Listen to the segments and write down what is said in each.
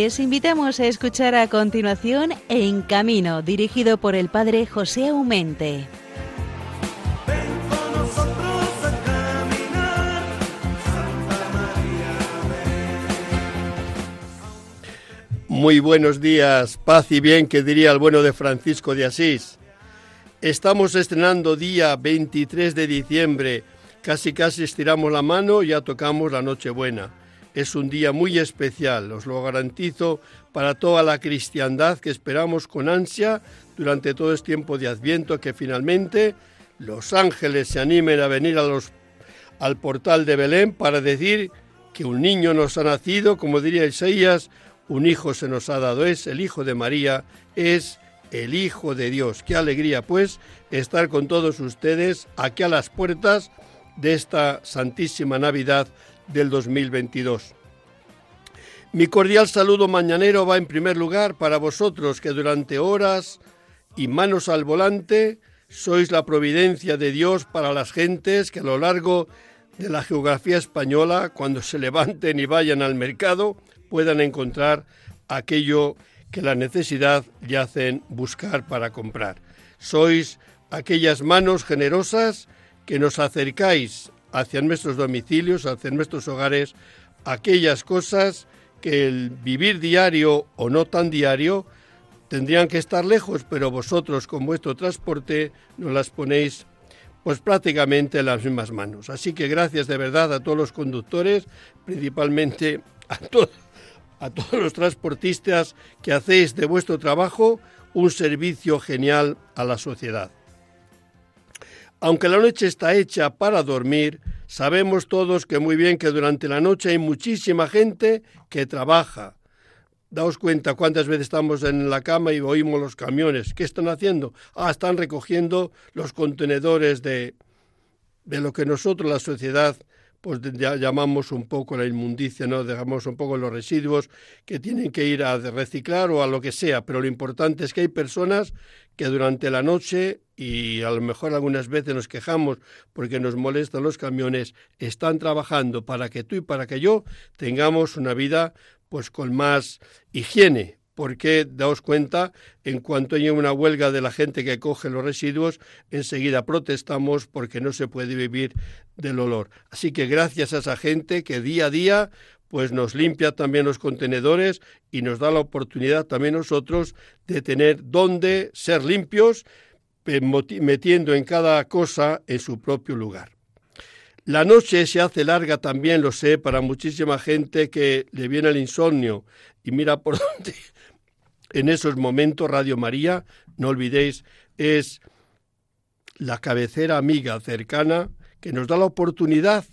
Les invitamos a escuchar a continuación En Camino, dirigido por el padre José Aumente. Muy buenos días, paz y bien, que diría el bueno de Francisco de Asís. Estamos estrenando día 23 de diciembre, casi casi estiramos la mano y ya tocamos la Nochebuena. Es un día muy especial, os lo garantizo, para toda la cristiandad que esperamos con ansia durante todo este tiempo de Adviento, que finalmente los ángeles se animen a venir a los, al portal de Belén para decir que un niño nos ha nacido, como diría Isaías, un hijo se nos ha dado, es el Hijo de María, es el Hijo de Dios. Qué alegría, pues, estar con todos ustedes aquí a las puertas de esta Santísima Navidad del 2022. Mi cordial saludo mañanero va en primer lugar para vosotros que durante horas y manos al volante sois la providencia de Dios para las gentes que a lo largo de la geografía española, cuando se levanten y vayan al mercado, puedan encontrar aquello que la necesidad le hacen buscar para comprar. Sois aquellas manos generosas que nos acercáis hacia nuestros domicilios, hacia nuestros hogares, aquellas cosas que el vivir diario o no tan diario tendrían que estar lejos, pero vosotros con vuestro transporte nos las ponéis pues prácticamente en las mismas manos. Así que gracias de verdad a todos los conductores, principalmente a a todos los transportistas que hacéis de vuestro trabajo un servicio genial a la sociedad. Aunque la noche está hecha para dormir, sabemos todos que muy bien que durante la noche hay muchísima gente que trabaja. Daos cuenta cuántas veces estamos en la cama y oímos los camiones. ¿Qué están haciendo? Ah, están recogiendo los contenedores de, de lo que nosotros, la sociedad, pues llamamos un poco la inmundicia, ¿no? Dejamos un poco los residuos que tienen que ir a reciclar o a lo que sea, pero lo importante es que hay personas que durante la noche y a lo mejor algunas veces nos quejamos porque nos molestan los camiones, están trabajando para que tú y para que yo tengamos una vida pues con más higiene, porque daos cuenta, en cuanto hay una huelga de la gente que coge los residuos, enseguida protestamos porque no se puede vivir del olor. Así que gracias a esa gente que día a día pues nos limpia también los contenedores y nos da la oportunidad también nosotros de tener donde ser limpios, metiendo en cada cosa en su propio lugar. La noche se hace larga también, lo sé, para muchísima gente que le viene el insomnio y mira por dónde en esos momentos Radio María, no olvidéis, es la cabecera amiga cercana que nos da la oportunidad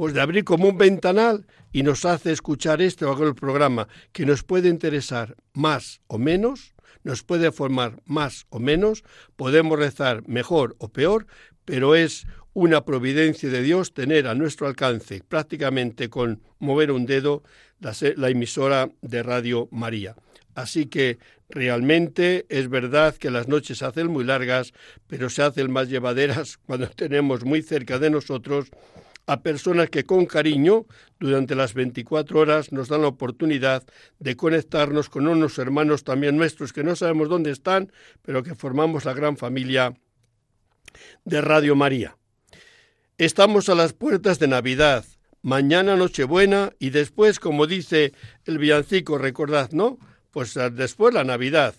pues de abrir como un ventanal y nos hace escuchar este o aquel programa que nos puede interesar más o menos, nos puede formar más o menos, podemos rezar mejor o peor, pero es una providencia de Dios tener a nuestro alcance prácticamente con mover un dedo la, emisora de Radio María. Así que realmente es verdad que las noches se hacen muy largas, pero se hacen más llevaderas cuando tenemos muy cerca de nosotros a personas que con cariño durante las 24 horas nos dan la oportunidad de conectarnos con unos hermanos también nuestros que no sabemos dónde están, pero que formamos la gran familia de Radio María. Estamos a las puertas de Navidad, mañana Nochebuena y después, como dice el villancico, recordad, ¿no? pues ah, después la Navidad.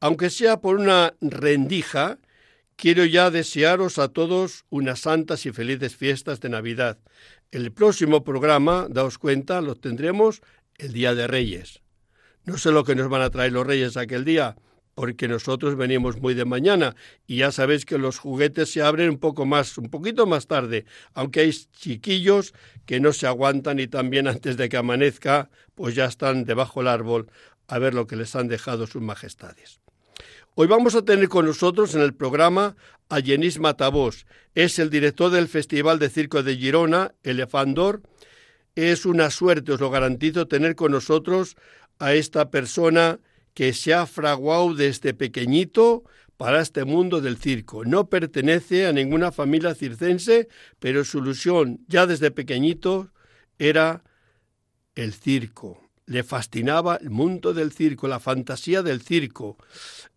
Aunque sea por una rendija, quiero ya desearos a todos unas santas y felices fiestas de Navidad. El próximo programa, daos cuenta, lo tendremos el Día de Reyes. No sé lo que nos van a traer los Reyes aquel día, porque nosotros venimos muy de mañana y ya sabéis que los juguetes se abren un poco más, un poquito más tarde, aunque hay chiquillos que no se aguantan y también antes de que amanezca, pues ya están debajo del árbol a ver lo que les han dejado sus majestades. Hoy vamos a tener con nosotros en el programa a Yenis Matabós. Es el director del Festival de Circo de Girona, Elefandor. Es una suerte, os lo garantizo, tener con nosotros a esta persona que se ha fraguado desde pequeñito para este mundo del circo. No pertenece a ninguna familia circense, pero su ilusión ya desde pequeñito era el circo, le fascinaba el mundo del circo, la fantasía del circo,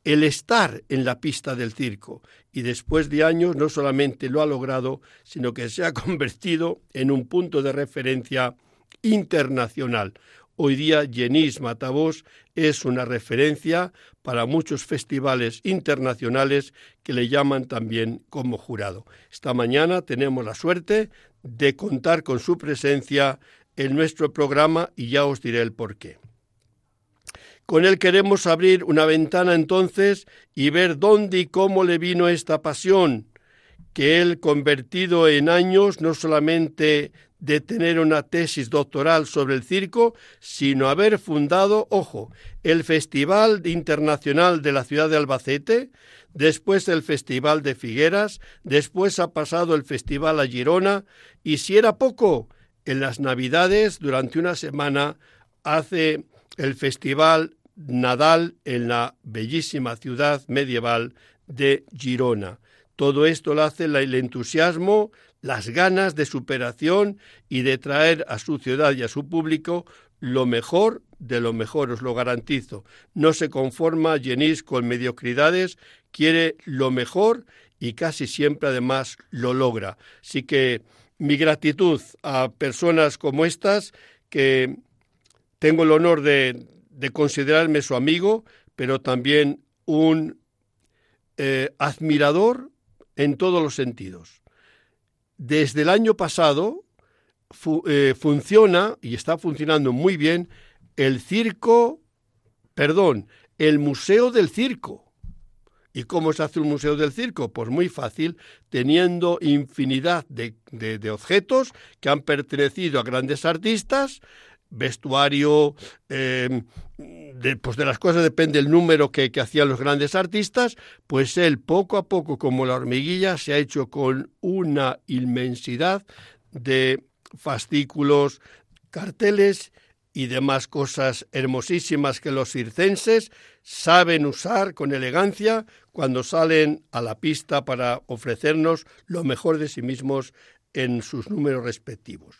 el estar en la pista del circo. Y después de años no solamente lo ha logrado, sino que se ha convertido en un punto de referencia internacional. Hoy día Jenis Matavos es una referencia para muchos festivales internacionales que le llaman también como jurado. Esta mañana tenemos la suerte de contar con su presencia en nuestro programa y ya os diré el por qué. Con él queremos abrir una ventana entonces y ver dónde y cómo le vino esta pasión, que él convertido en años no solamente de tener una tesis doctoral sobre el circo, sino haber fundado, ojo, el Festival Internacional de la ciudad de Albacete, después el Festival de Figueras, después ha pasado el Festival a Girona, y si era poco, en las Navidades, durante una semana, hace el Festival Nadal en la bellísima ciudad medieval de Girona. Todo esto lo hace el entusiasmo, las ganas de superación y de traer a su ciudad y a su público lo mejor de lo mejor, os lo garantizo. No se conforma Jenis con mediocridades, quiere lo mejor y casi siempre además lo logra. Así que mi gratitud a personas como estas que tengo el honor de, considerarme su amigo, pero también un eh, admirador en todos los sentidos desde el año pasado eh, funciona y está funcionando muy bien el circo, perdón, el Museo del Circo. ¿Y cómo se hace un museo del circo? Pues muy fácil, teniendo infinidad de, objetos que han pertenecido a grandes artistas, vestuario, em, de, pues de las cosas depende el número que, hacían los grandes artistas, pues él poco a poco, como la hormiguilla, se ha hecho con una inmensidad de fascículos, carteles y demás cosas hermosísimas que los circenses saben usar con elegancia cuando salen a la pista para ofrecernos lo mejor de sí mismos en sus números respectivos.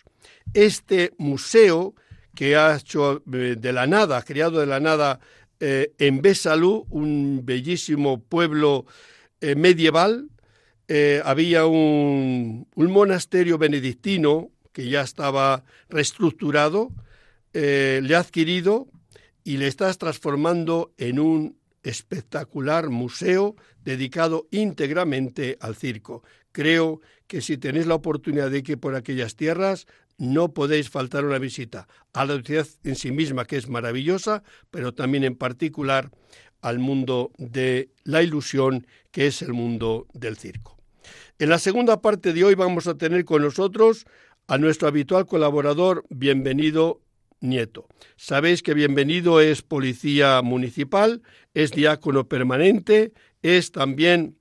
Este museo que ha hecho eh, de la nada, creado de la nada eh, en Besalú, un bellísimo pueblo eh, medieval. había un, monasterio benedictino que ya estaba reestructurado, le ha adquirido y le estás transformando en un espectacular museo dedicado íntegramente al circo. Creo que si tenéis la oportunidad de ir por aquellas tierras, no podéis faltar una visita a la ciudad en sí misma, que es maravillosa, pero también en particular al mundo de la ilusión, que es el mundo del circo. En la segunda parte de hoy vamos a tener con nosotros a nuestro habitual colaborador, bienvenido Nieto. Sabéis que bienvenido es policía municipal, es diácono permanente, es también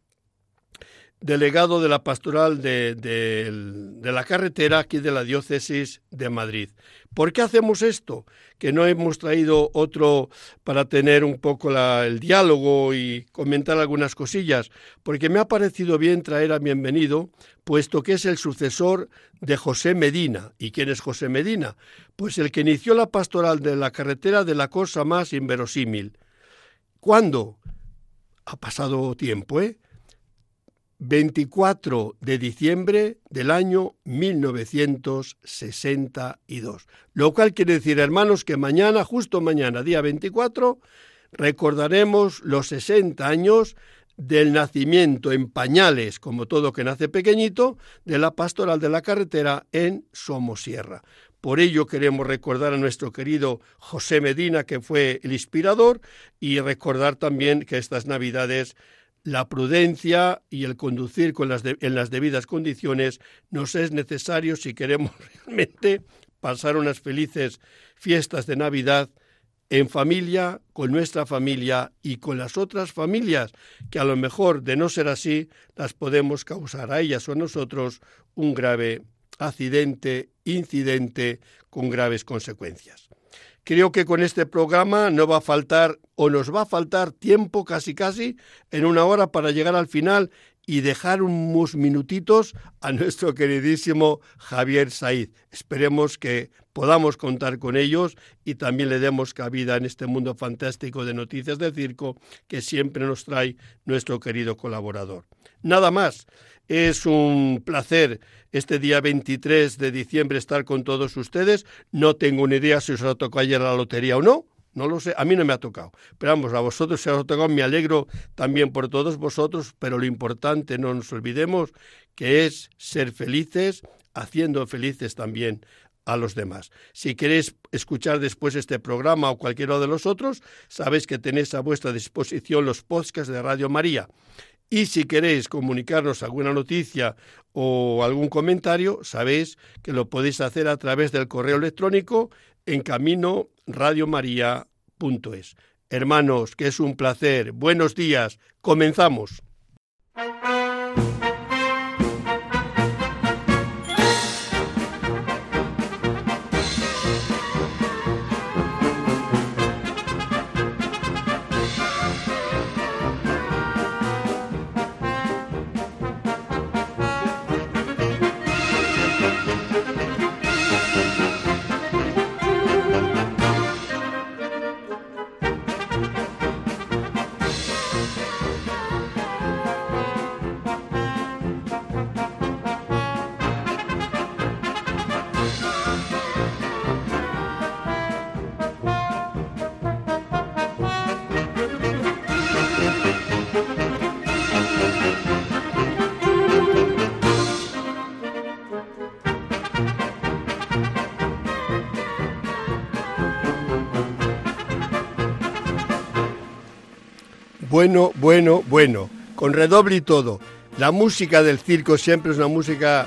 delegado de la pastoral de, la carretera aquí de la diócesis de Madrid. ¿Por qué hacemos esto? Que no hemos traído otro para tener un poco el diálogo y comentar algunas cosillas, porque me ha parecido bien traer a bienvenido, puesto que es el sucesor de José Medina. ¿Y quién es José Medina? Pues el que inició la pastoral de la carretera de la cosa más inverosímil. ¿Cuándo? Ha pasado tiempo, ¿eh? 24 de diciembre del año 1962. Lo cual quiere decir, hermanos, que mañana, justo mañana, día 24, recordaremos los 60 años del nacimiento en pañales, como todo que nace pequeñito, de la pastoral de la carretera en Somosierra. Por ello queremos recordar a nuestro querido José Medina, que fue el inspirador, y recordar también que estas Navidades la prudencia y el conducir en las debidas condiciones nos es necesario si queremos realmente pasar unas felices fiestas de Navidad en familia, con nuestra familia y con las otras familias, que a lo mejor de no ser así las podemos causar a ellas o a nosotros un grave accidente, incidente con graves consecuencias. Creo que con este programa no va a faltar o nos va a faltar tiempo casi casi en una hora para llegar al final y dejar unos minutitos a nuestro queridísimo Javier Saiz. Esperemos que podamos contar con ellos y también le demos cabida en este mundo fantástico de noticias del circo que siempre nos trae nuestro querido colaborador. Nada más, es un placer este día 23 de diciembre estar con todos ustedes. No tengo ni idea si os ha tocado ayer la lotería o no. No lo sé, a mí no me ha tocado. Pero vamos, a vosotros se os ha tocado, me alegro también por todos vosotros, pero lo importante, no nos olvidemos, que es ser felices, haciendo felices también a los demás. Si queréis escuchar después este programa o cualquiera de los otros, sabéis que tenéis a vuestra disposición los podcasts de Radio María. Y si queréis comunicarnos alguna noticia o algún comentario, sabéis que lo podéis hacer a través del correo electrónico en camino radiomaria.es. Hermanos, que es un placer. Buenos días. Comenzamos. Bueno, bueno, bueno, con redoble y todo. La música del circo siempre es una música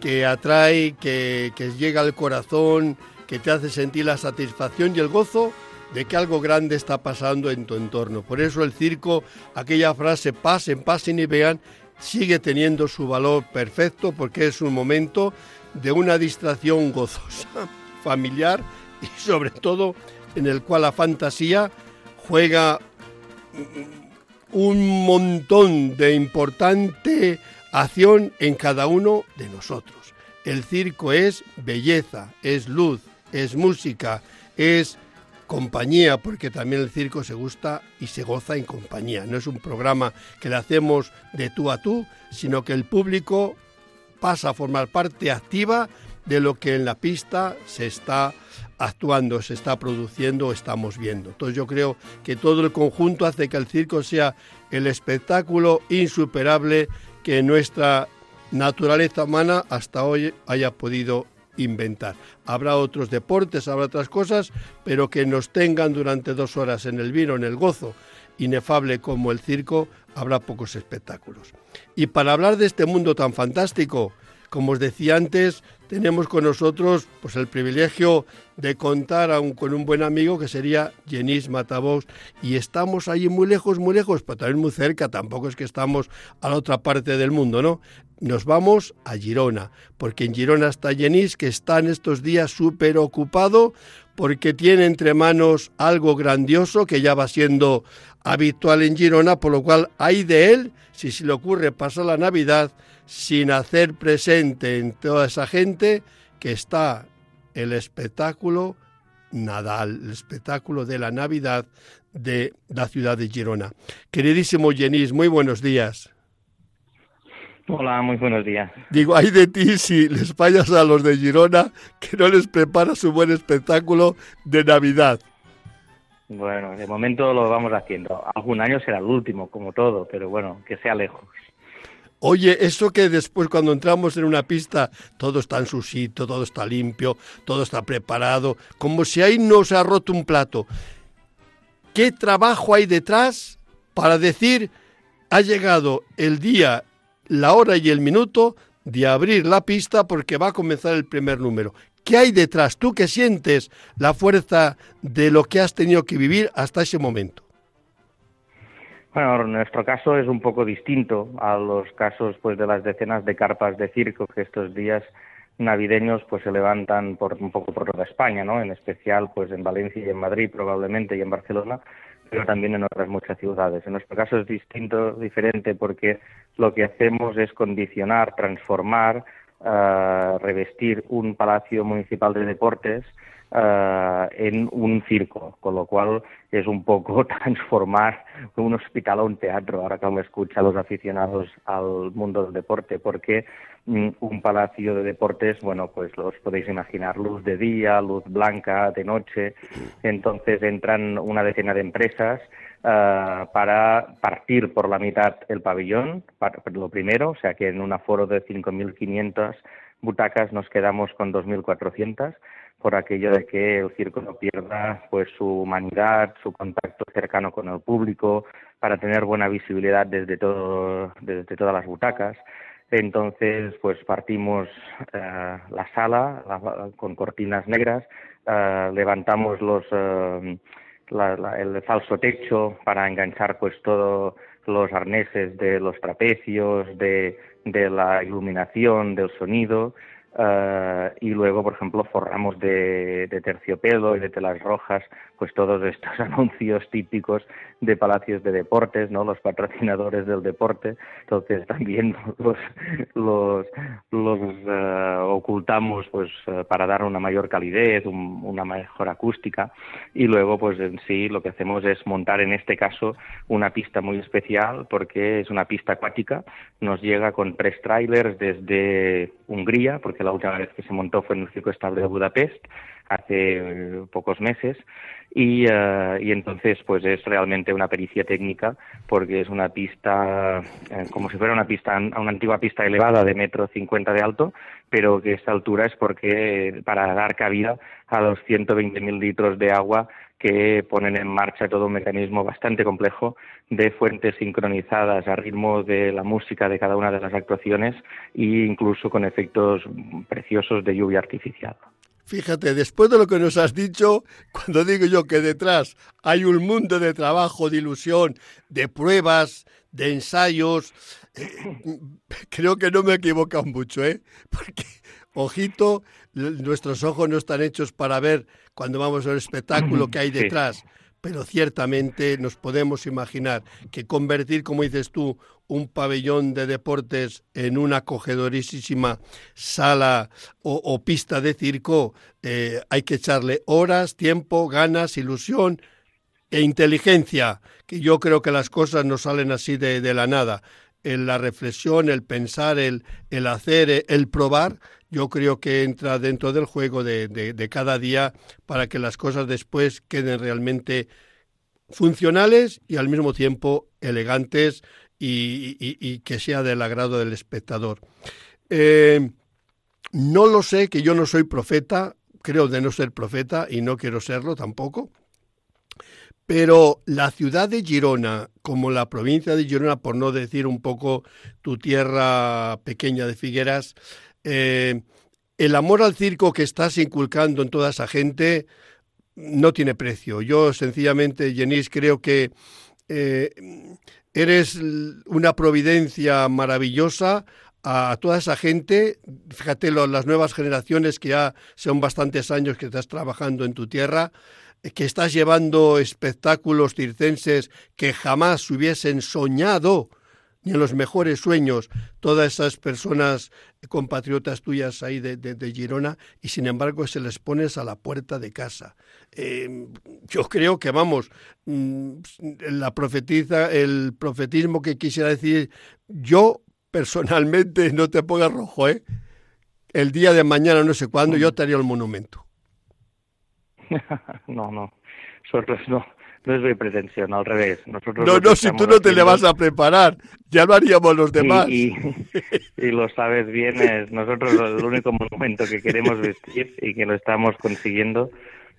que atrae, que, llega al corazón, que te hace sentir la satisfacción y el gozo de que algo grande está pasando en tu entorno. Por eso el circo, aquella frase pasen, pasen y vean, sigue teniendo su valor perfecto porque es un momento de una distracción gozosa, familiar y sobre todo en el cual la fantasía juega un montón de importante acción en cada uno de nosotros. El circo es belleza, es luz, es música, es compañía, porque también el circo se gusta y se goza en compañía. No es un programa que le hacemos de tú a tú, sino que el público pasa a formar parte activa de lo que en la pista se está actuando, se está produciendo, estamos viendo. Entonces yo creo que todo el conjunto hace que el circo sea el espectáculo insuperable que nuestra naturaleza humana hasta hoy haya podido inventar. Habrá otros deportes, habrá otras cosas, pero que nos tengan durante dos horas en el vino, en el gozo inefable como el circo, habrá pocos espectáculos. Y para hablar de este mundo tan fantástico, como os decía antes, tenemos con nosotros pues, el privilegio de contar con un buen amigo que sería Jenis Matabos y estamos allí muy lejos, muy lejos, pero también muy cerca, tampoco es que estamos a la otra parte del mundo, ¿no? Nos vamos a Girona, porque en Girona está Jenis, que está en estos días súper ocupado porque tiene entre manos algo grandioso que ya va siendo habitual en Girona, por lo cual hay de él, si se le ocurre pasar la Navidad, sin hacer presente en toda esa gente que está el espectáculo Nadal, el espectáculo de la Navidad de la ciudad de Girona. Queridísimo Jenis, muy buenos días. Hola, muy buenos días. Digo, hay de ti si les fallas a los de Girona que no les preparas un buen espectáculo de Navidad. Bueno, de momento lo vamos haciendo. Algún año será el último, como todo, pero bueno, que sea lejos. Oye, eso que después cuando entramos en una pista todo está en su sitio, todo está limpio, todo está preparado, como si ahí no se ha roto un plato. ¿Qué trabajo hay detrás para decir ha llegado el día, la hora y el minuto de abrir la pista porque va a comenzar el primer número? ¿Qué hay detrás? Tú que sientes la fuerza de lo que has tenido que vivir hasta ese momento. Bueno, nuestro caso es un poco distinto a los casos pues de las decenas de carpas de circo que estos días navideños pues se levantan por un poco por toda España, ¿no? En especial pues en Valencia y en Madrid probablemente y en Barcelona. pero también en otras muchas ciudades. En nuestro caso es distinto, diferente, porque lo que hacemos es condicionar, transformar, uh, revestir un palacio municipal de deportes uh, en un circo, con lo cual es un poco transformar un hospital a un teatro, ahora que me escucha los aficionados al mundo del deporte, porque mm, un palacio de deportes, bueno, pues los podéis imaginar, luz de día, luz blanca, de noche, entonces entran una decena de empresas uh, para partir por la mitad el pabellón, lo primero, o sea que en un aforo de 5.500 butacas nos quedamos con 2.400 por aquello de que el circo no pierda pues su humanidad, su contacto cercano con el público, para tener buena visibilidad desde todo, desde todas las butacas. Entonces, pues partimos eh, la sala con cortinas negras, eh, levantamos los eh, el falso techo para enganchar pues todos los arneses de los trapecios, de, de la iluminación, del sonido, Uh, y luego, por ejemplo, forramos de, terciopelo y de telas rojas, pues todos estos anuncios típicos de palacios de deportes, ¿no? Los patrocinadores del deporte. Entonces también los, los, uh, ocultamos, pues, uh, para dar una mayor calidez, un, una mejor acústica. Y luego, pues, en sí, lo que hacemos es montar, en este caso, una pista muy especial, porque es una pista acuática. Nos llega con tres trailers desde Hungría, porque la última vez que se montó fue en el Circo Estable de Budapest, hace eh, pocos meses, y, uh, y, entonces pues es realmente una pericia técnica porque es una pista eh, como si fuera una pista una antigua pista elevada de metro cincuenta de alto pero que esta altura es porque para dar cabida a los 120.000 litros de agua que ponen en marcha todo un mecanismo bastante complejo de fuentes sincronizadas a ritmo de la música de cada una de las actuaciones e incluso con efectos preciosos de lluvia artificial. Fíjate, después de lo que nos has dicho, cuando digo yo que detrás hay un mundo de trabajo, de ilusión, de pruebas, de ensayos, eh, creo que no me he mucho, ¿eh? Porque, ojito, nuestros ojos no están hechos para ver cuando vamos al espectáculo que hay detrás. Pero ciertamente nos podemos imaginar que convertir, como dices tú, un pabellón de deportes en una acogedorísima sala o, pista de circo, eh, hay que echarle horas, tiempo, ganas, ilusión e inteligencia, que yo creo que las cosas no salen así de, de la nada. En la reflexión, el pensar, el, el hacer, el probar, yo creo que entra dentro del juego de, de, cada día para que las cosas después queden realmente funcionales y al mismo tiempo elegantes y, y, que sea del agrado del espectador. Eh, no lo sé, que yo no soy profeta, creo de no ser profeta y no quiero serlo tampoco, pero la ciudad de Girona, como la provincia de Girona, por no decir un poco tu tierra pequeña de Figueras, eh, el amor al circo que estás inculcando en toda esa gente no tiene precio. Yo sencillamente, Jenis, creo que eh, eres una providencia maravillosa a toda esa gente, fíjate las nuevas generaciones que ya son bastantes años que estás trabajando en tu tierra, que estás llevando espectáculos circenses que jamás hubiesen soñado ni en los mejores sueños todas esas personas compatriotas tuyas ahí de, de, Girona y sin embargo se les pones a la puerta de casa. Eh, yo creo que vamos, mm, la profetiza, el profetismo que quisiera decir, yo personalmente no te pongas rojo, ¿eh? El día de mañana, no sé cuándo, yo te haría el monumento. no, no, nosotros no no es mi pretensión, al revés. Nosotros no, no, si tú no te le vas a preparar, ya lo haríamos los demás. Y, lo sabes bien, es nosotros el único monumento que queremos vestir y que lo estamos consiguiendo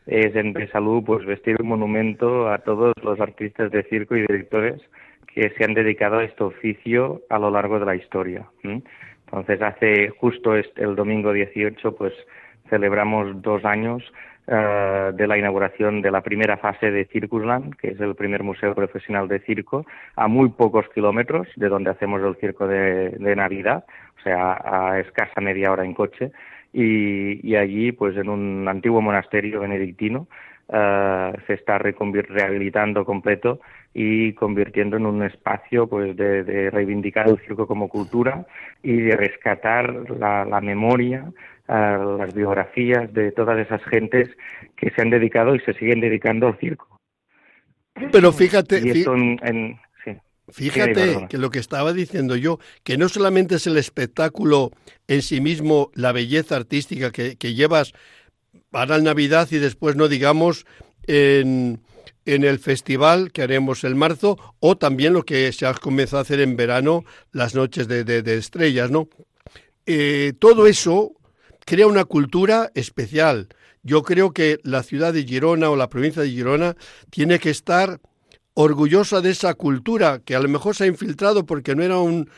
es en Besalú, pues vestir un monumento a todos los artistas de circo y directores que se han dedicado a este oficio a lo largo de la historia. Entonces, hace justo el domingo 18, pues celebramos dos años eh, de la inauguración de la primera fase de Circusland, que es el primer museo profesional de circo, a muy pocos kilómetros de donde hacemos el circo de, Navidad, o sea, a escasa media hora en coche. Y, allí, pues en un antiguo monasterio benedictino, se está rehabilitando completo y convirtiendo en un espacio pues de, reivindicar el circo como cultura y de rescatar la, memoria, las biografías de todas esas gentes que se han dedicado y se siguen dedicando al circo. Pero fíjate, fíjate que lo que estaba diciendo yo, que no solamente es el espectáculo en sí mismo, la belleza artística que, que llevas para la Navidad y después no digamos en, en el festival que haremos el marzo o también lo que se ha comenzado a hacer en verano, las noches de, de, estrellas, ¿no? Eh, todo eso crea una cultura especial. Yo creo que la ciudad de Girona o la provincia de Girona tiene que estar orgullosa de esa cultura que a lo mejor se ha infiltrado porque no era un,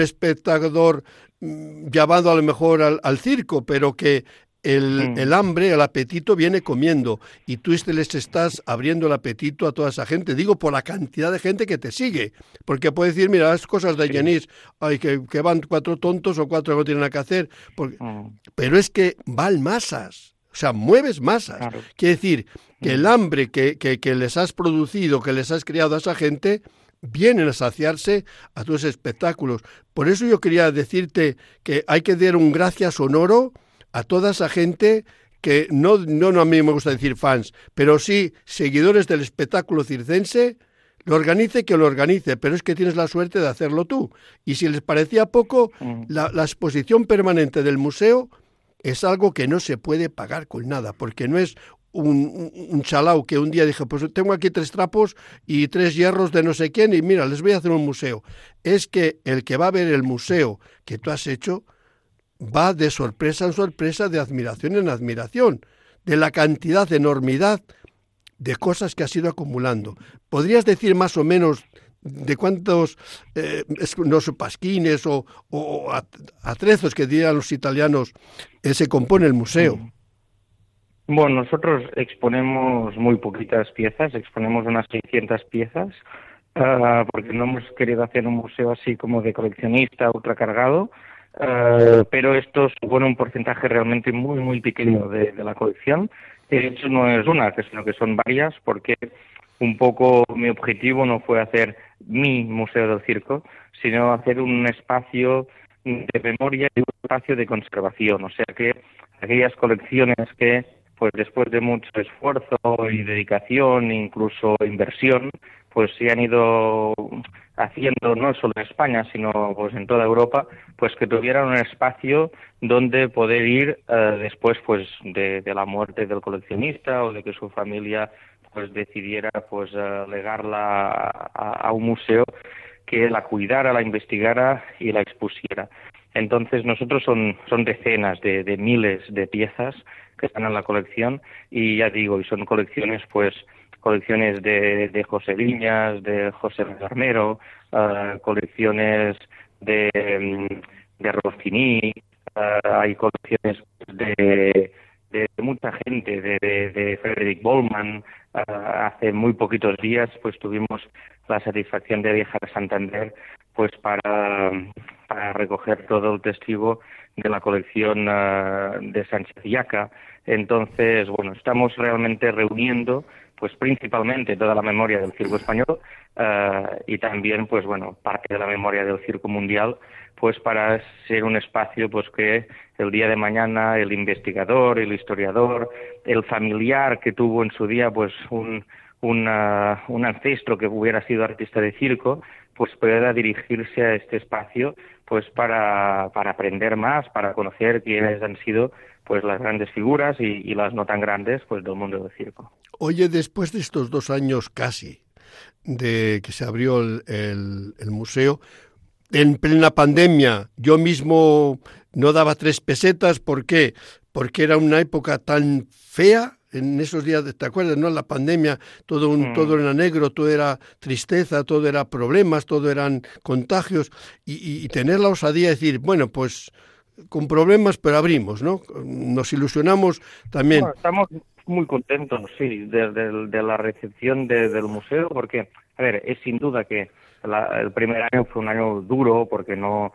espectador mm, llamado a lo mejor al, al, circo, pero que el, mm. el, hambre, el apetito viene comiendo y tú este les estás abriendo el apetito a toda esa gente. Digo por la cantidad de gente que te sigue, porque puedes decir, mira, las cosas de Yanis, ay, que, que, van cuatro tontos o cuatro que no tienen nada que hacer, porque... Mm. pero es que van masas. O sea, mueves masas. Quiere decir que el mm. hambre que, que, que les has producido, que les has creado a esa gente, vienen a saciarse a tus espectáculos. Por eso yo quería decirte que hay que dar un gracias sonoro a toda esa gente que no, no, a mí me gusta decir fans, pero sí seguidores del espectáculo circense, lo organice que lo organice, pero es que tienes la suerte de hacerlo tú. Y si les parecía poco, mm. la, la, exposición permanente del museo es algo que no se puede pagar con nada, porque no es un, un, chalao que un día dije, pues tengo aquí tres trapos y tres hierros de no sé quién y mira, les voy a hacer un museo. Es que el que va a ver el museo que tú has hecho, va de sorpresa en sorpresa, de admiración en admiración, de la cantidad, de enormidad de cosas que has ido acumulando. ¿Podrías decir más o menos de cuántos, eh, no sé, pasquines o, atrezos que dirían los italianos, eh, se compone el museo? Mm. Bueno, nosotros exponemos muy poquitas piezas, exponemos unas 600 piezas, ah, porque no hemos querido hacer un museo así como de coleccionista ultracargado, eh, pero esto supone un porcentaje realmente muy, muy pequeño de, la colección. De hecho, no es una, sino que son varias, porque un poco mi objetivo no fue hacer mi museo del circo, sino hacer un espacio de memoria y un espacio de conservación. O sea que aquellas colecciones que, pues después de mucho esfuerzo y dedicación, incluso inversión, pues se han ido haciendo no solo en España, sino pues en toda Europa, pues que tuvieran un espacio donde poder ir eh, después pues de, la muerte del coleccionista o de que su familia pues decidiera pues eh, legarla a, un museo que la cuidara, la investigara y la expusiera. Entonces nosotros son, son decenas de, de miles de piezas que están en la colección y ya digo, y son colecciones pues colecciones de, de José Viñas, de José Armero, uh, colecciones de, mm, de Rossini, uh, hay colecciones de, de mucha gente, de, de, de Frederick Bollman. Uh, hace muy poquitos días pues tuvimos la satisfacción de viajar a Santander pues para, recoger todo el testigo de la colección de Sánchez Yaca. Entonces, bueno, estamos realmente reuniendo pues principalmente toda la memoria del circo español uh, y también pues bueno parte de la memoria del circo mundial pues para ser un espacio pues que el día de mañana el investigador el historiador el familiar que tuvo en su día pues un un ancestro que hubiera sido artista de circo pues pueda dirigirse a este espacio pues para, para aprender más para conocer quiénes han sido pues las grandes figuras y, las no tan grandes pues del mundo del circo Oye, después de estos dos años casi de que se abrió el, museo, en plena pandemia yo mismo no daba tres pesetas, ¿por qué? Porque era una época tan fea en esos días, ¿te acuerdas? No, la pandemia, todo un, mm. todo era negro, todo era tristeza, todo era problemas, todo eran contagios y, tener la osadía de decir, bueno, pues con problemas, pero abrimos, ¿no? Nos ilusionamos también. estamos muy contentos, sí, de, la recepción del museo, porque, a ver, es sin duda que el primer año fue un año duro, porque no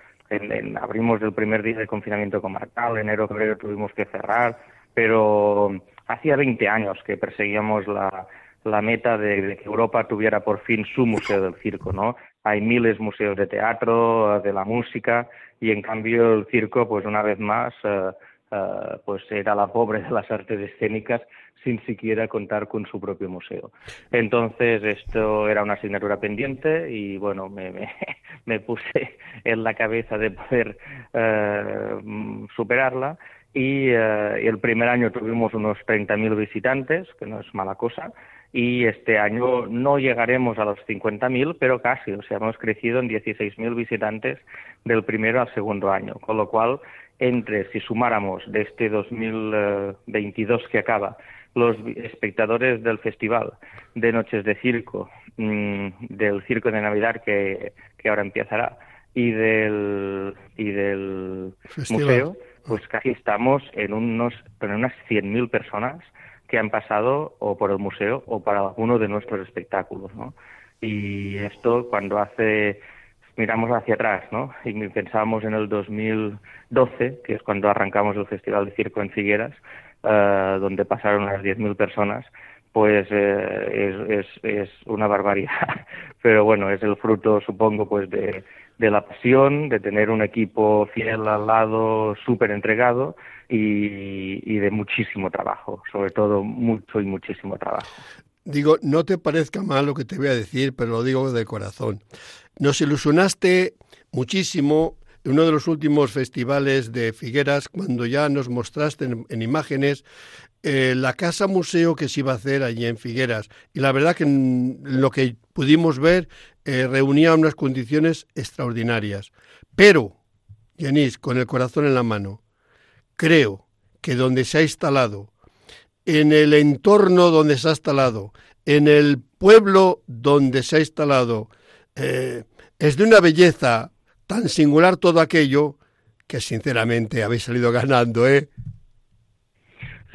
abrimos el primer día de confinamiento comarcal, enero, febrero tuvimos que cerrar, pero hacía 20 años que perseguíamos la, meta de, que Europa tuviera por fin su museo del circo, ¿no? Hay miles de museos de teatro, de la música, y en cambio el circo, pues una vez más, eh, eh, pues era la pobre de las artes escénicas sin siquiera contar con su propio museo. Entonces esto era una asignatura pendiente y bueno, me, puse en la cabeza de poder eh, superarla y, el primer año tuvimos unos 30.000 visitantes, que no es mala cosa, y este año no llegaremos a los 50.000, pero casi, o sea, hemos crecido en 16.000 visitantes del primero al segundo año, con lo cual, entre, si sumáramos de este 2022 que acaba, los espectadores del festival de Noches de Circo, mm, del Circo de Navidad que, que ahora empezará, y del, y del museo, pues casi estamos en, unos, en unas 100.000 personas que han pasado o por el museo o para alguno de nuestros espectáculos, ¿no? Y esto cuando hace miramos hacia atrás, ¿no? Y pensábamos en el 2012, que es cuando arrancamos el Festival de Circo en Figueras, uh, donde pasaron unas 10.000 personas, pues eh, es, es, es, una barbaridad. Pero bueno, es el fruto, supongo, pues de, de la pasión, de tener un equipo fiel al lado, súper entregado y, de muchísimo trabajo, sobre todo mucho y muchísimo trabajo. Digo, no te parezca mal lo que te voy a decir, pero lo digo de corazón. Nos ilusionaste muchísimo en uno de los últimos festivales de Figueras, cuando ya nos mostraste en, imágenes eh, la casa museo que se iba a hacer allí en Figueras. Y la verdad que lo que pudimos ver eh, reunía unas condiciones extraordinarias. Pero, Yanis, con el corazón en la mano, creo que donde se ha instalado, en el entorno donde se ha instalado, en el pueblo donde se ha instalado, eh, es de una belleza tan singular todo aquello que sinceramente habéis salido ganando, ¿eh?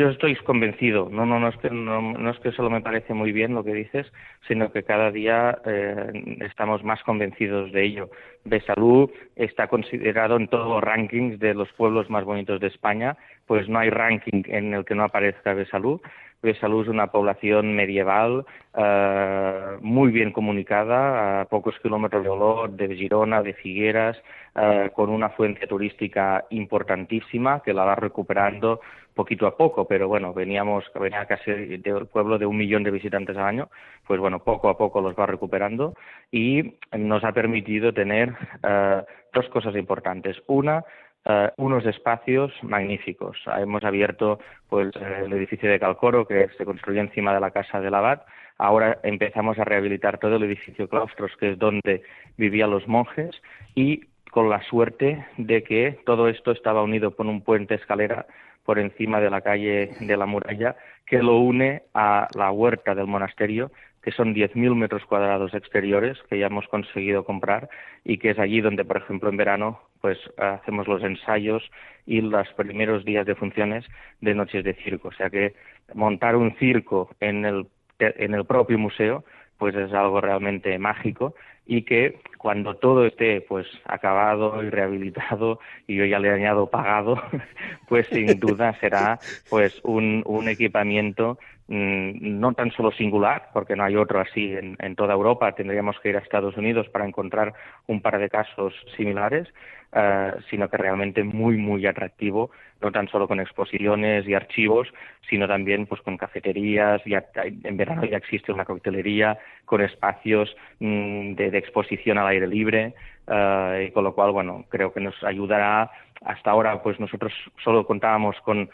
Yo estoy convencido, no, no, no, es que, no, es que solo me parece muy bien lo que dices, sino que cada día eh, estamos más convencidos de ello. Besalú está considerado en todos los rankings de los pueblos más bonitos de España, pues no hay ranking en el que no aparezca Besalú. Besalú es una población medieval eh, muy bien comunicada, a pocos kilómetros de Olot, de Girona, de Figueras, eh, con una fuente turística importantísima que la va recuperando poquito a poco, pero bueno, veníamos, venía casi del pueblo de un millón de visitantes al año, pues bueno, poco a poco los va recuperando y nos ha permitido tener eh, dos cosas importantes. Una, eh, unos espacios magníficos. Hemos abierto pues el edificio de Calcoro que se construyó encima de la casa del abad. Ahora empezamos a rehabilitar todo el edificio claustros, que es donde vivían los monjes, y con la suerte de que todo esto estaba unido por un puente escalera por encima de la calle de la muralla que lo une a la huerta del monasterio, que son 10.000 metros cuadrados exteriores que ya hemos conseguido comprar y que es allí donde, por ejemplo, en verano, pues hacemos los ensayos y los primeros días de funciones de noches de circo. O sea que montar un circo en el, en el propio museo, pues es algo realmente mágico y que cuando todo esté pues acabado y rehabilitado y yo ya le añado pagado pues sin duda será pues un, un equipamiento mm, no tan solo singular porque no hay otro así en, en toda Europa. Tendríamos que ir a Estados Unidos para encontrar un par de casos similares eh, sino que realmente muy, muy atractivo, no tan solo con exposiciones y archivos, sino también pues con cafeterías, ya, en verano ya existe una coctelería, con espacios mm, de, exposición al aire libre, uh, y con lo cual, bueno, creo que nos ayudará. Hasta ahora, pues nosotros solo contábamos con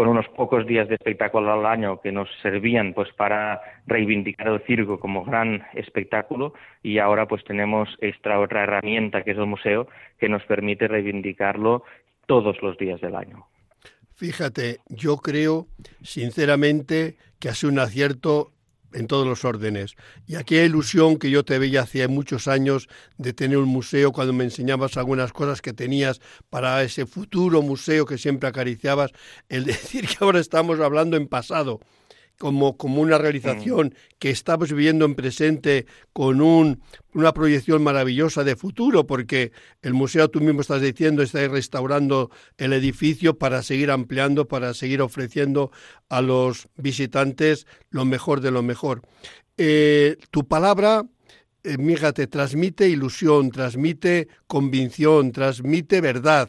con unos pocos días de espectáculo al año que nos servían pues para reivindicar el circo como gran espectáculo y ahora pues tenemos esta otra herramienta que es el museo que nos permite reivindicarlo todos los días del año. Fíjate, yo creo sinceramente que ha sido un acierto en todos los órdenes. Y aquella ilusión que yo te veía hace muchos años de tener un museo, cuando me enseñabas algunas cosas que tenías para ese futuro museo que siempre acariciabas, el decir que ahora estamos hablando en pasado. Como, como una realización que estamos viviendo en presente con un, una proyección maravillosa de futuro, porque el museo, tú mismo estás diciendo, está restaurando el edificio para seguir ampliando, para seguir ofreciendo a los visitantes lo mejor de lo mejor. Eh, tu palabra, eh, te transmite ilusión, transmite convicción, transmite verdad.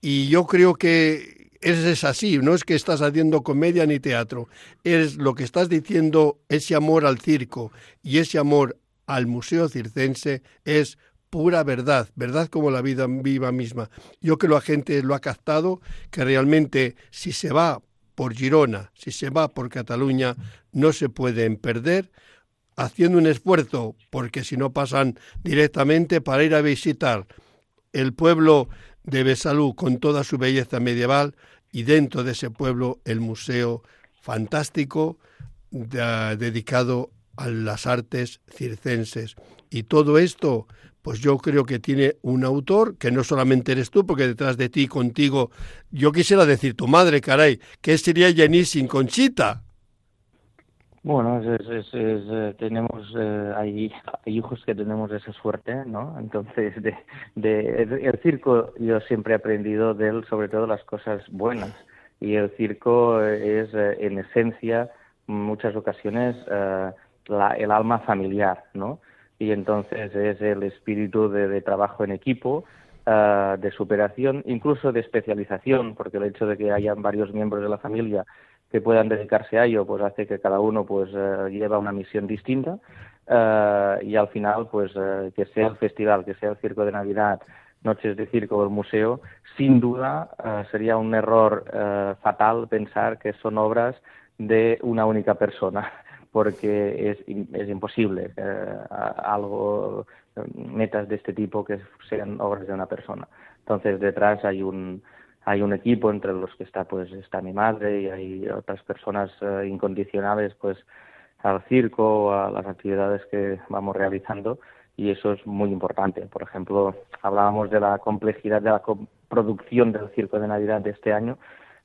Y yo creo que es así, no es que estás haciendo comedia ni teatro, es lo que estás diciendo, ese amor al circo y ese amor al Museo Circense es pura verdad, verdad como la vida viva misma. Yo creo que la gente lo ha captado, que realmente si se va por Girona, si se va por Cataluña, no se pueden perder, haciendo un esfuerzo, porque si no pasan directamente para ir a visitar el pueblo de Besalú con toda su belleza medieval, y dentro de ese pueblo el museo fantástico dedicado a las artes circenses. Y todo esto, pues yo creo que tiene un autor, que no solamente eres tú, porque detrás de ti, contigo, yo quisiera decir tu madre, caray, que sería Jenny sin Conchita. Bueno, es, eh, tenemos, eh, hay, hijos que tenemos esa suerte, ¿no? Entonces, de, de, el circo yo siempre he aprendido de él sobre todo las cosas buenas. Y el circo es, eh, en esencia, en muchas ocasiones, la, el alma familiar, ¿no? Y entonces es el espíritu de, de trabajo en equipo, de superación, incluso de especialización, porque el hecho de que hayan varios miembros de la familia que puedan dedicarse a ello, pues hace que cada uno pues eh, lleva una misión distinta eh, y al final pues eh, que sea el festival, que sea el circo de Navidad, noches de circo o el museo, sin duda sería un error fatal pensar que son obras de una única persona porque es, es imposible algo metas de este tipo que sean obras de una persona. Entonces detrás hay un hay un equipo entre los que está pues está mi madre y hay otras personas eh, incondicionales pues al circo a las actividades que vamos realizando y eso es muy importante. Por ejemplo hablábamos de la complejidad de la producción del circo de navidad de este año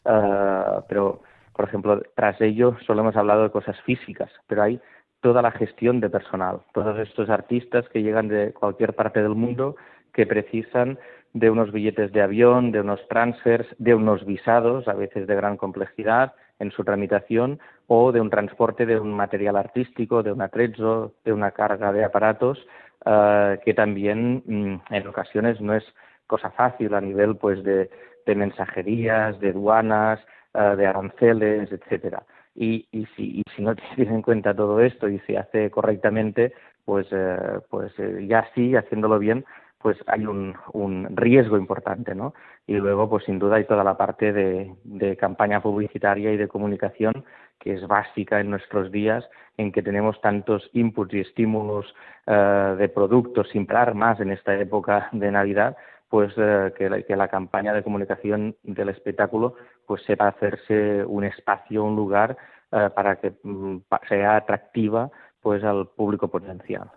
uh, pero por ejemplo tras ello solo hemos hablado de cosas físicas pero hay toda la gestión de personal todos estos artistas que llegan de cualquier parte del mundo que precisan de unos billetes de avión, de unos transfers, de unos visados, a veces de gran complejidad en su tramitación, o de un transporte de un material artístico, de un atrezzo, de una carga de aparatos, eh, que también mm, en ocasiones no es cosa fácil a nivel pues de, mensajerías, de aduanas, eh, de aranceles, etcétera. Y, y, si, y si no tiene en cuenta todo esto y se hace correctamente, pues, eh, pues ya sí, haciéndolo bien, pues hay un, un riesgo importante, ¿no? Y luego, pues sin duda hay toda la parte de, de campaña publicitaria y de comunicación que es básica en nuestros días, en que tenemos tantos inputs y estímulos eh, de productos sin parar más en esta época de Navidad, pues eh, que, la, que, la, campaña de comunicación del espectáculo pues sepa hacerse un espacio, un lugar eh, para que mm, sea atractiva pues al público potencial.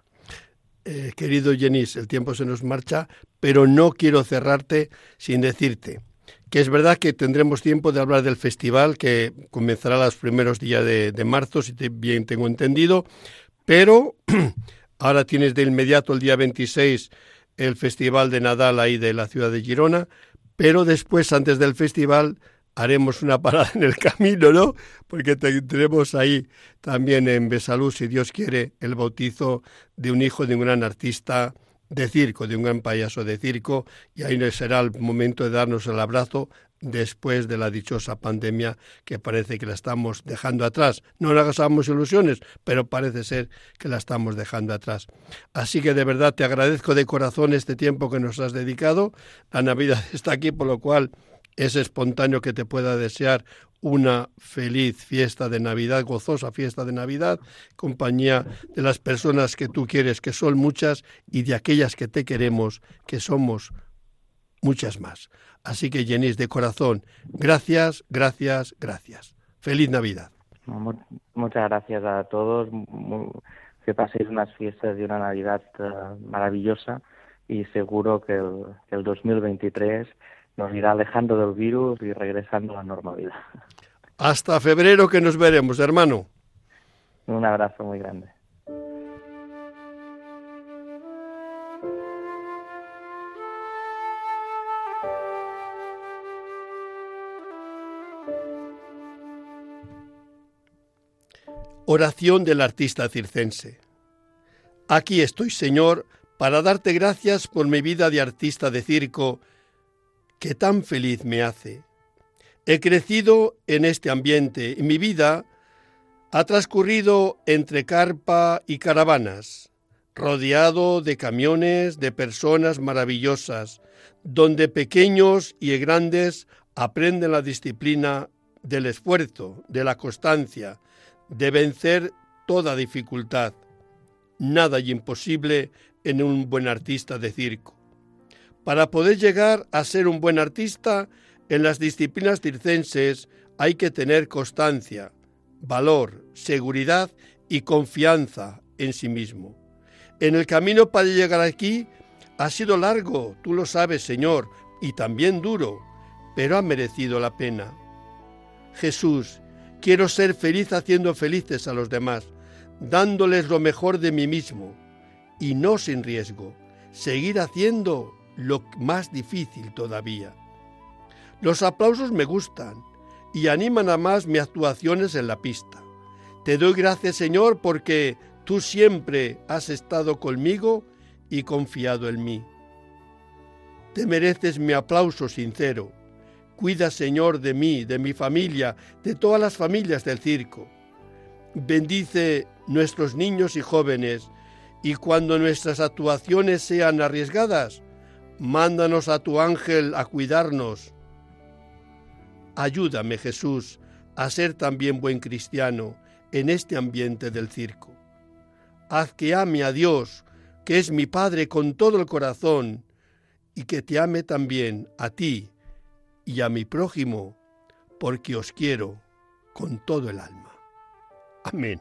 Eh, querido Jenis, el tiempo se nos marcha, pero no quiero cerrarte sin decirte que es verdad que tendremos tiempo de hablar del festival que comenzará los primeros días de, marzo, si bien tengo entendido, pero ahora tienes de inmediato el día 26 el Festival de Nadal ahí de la ciudad de Girona, pero después, antes del festival, haremos una parada en el camino, ¿no? Porque tendremos ahí también en Besalú, si Dios quiere, el bautizo de un hijo de un gran artista de circo, de un gran payaso de circo, y ahí será el momento de darnos el abrazo después de la dichosa pandemia que parece que la estamos dejando atrás. No nos hagamos ilusiones, pero parece ser que la estamos dejando atrás. Así que de verdad te agradezco de corazón este tiempo que nos has dedicado. La Navidad está aquí, por lo cual es espontáneo que te pueda desear una feliz fiesta de Navidad, gozosa fiesta de Navidad, compañía de las personas que tú quieres, que son muchas, y de aquellas que te queremos, que somos muchas más. Así que, Jenis, de corazón, gracias, gracias, gracias. Feliz Navidad. Muchas gracias a todos. Que paséis unas fiestas de una Navidad eh, maravillosa y seguro que el, que el 2023 nos irá alejando del virus y regresando a la normalidad. Hasta febrero que nos veremos, hermano. Un abrazo muy grande. Oración del artista circense. Aquí estoy, Señor, para darte gracias por mi vida de artista de circo, que tan feliz me hace. He crecido en este ambiente y mi vida ha transcurrido entre carpa y caravanas, rodeado de camiones, de personas maravillosas, donde pequeños y grandes aprenden la disciplina del esfuerzo, de la constancia, de vencer toda dificultad. Nada hay imposible en un buen artista de circo. Para poder llegar a ser un buen artista, en las disciplinas circenses hay que tener constancia, valor, seguridad y confianza en sí mismo. En el camino para llegar aquí ha sido largo, tú lo sabes, Señor, y también duro, pero ha merecido la pena. Jesús, Quiero ser feliz haciendo felices a los demás, dándoles lo mejor de mí mismo y no sin riesgo, seguir haciendo lo más difícil todavía. Los aplausos me gustan y animan a más mis actuaciones en la pista. Te doy gracias Señor porque tú siempre has estado conmigo y confiado en mí. Te mereces mi aplauso sincero Cuida, Señor, de mí, de mi familia, de todas las familias del circo. Bendice nuestros niños y jóvenes, y cuando nuestras actuaciones sean arriesgadas, mándanos a tu ángel a cuidarnos. Ayúdame, Jesús, a ser también buen cristiano en este ambiente del circo. Haz que ame a Dios, que es mi Padre con todo el corazón, y que te ame también a ti, y a mi prójimo, porque os quiero con todo el alma. Amén.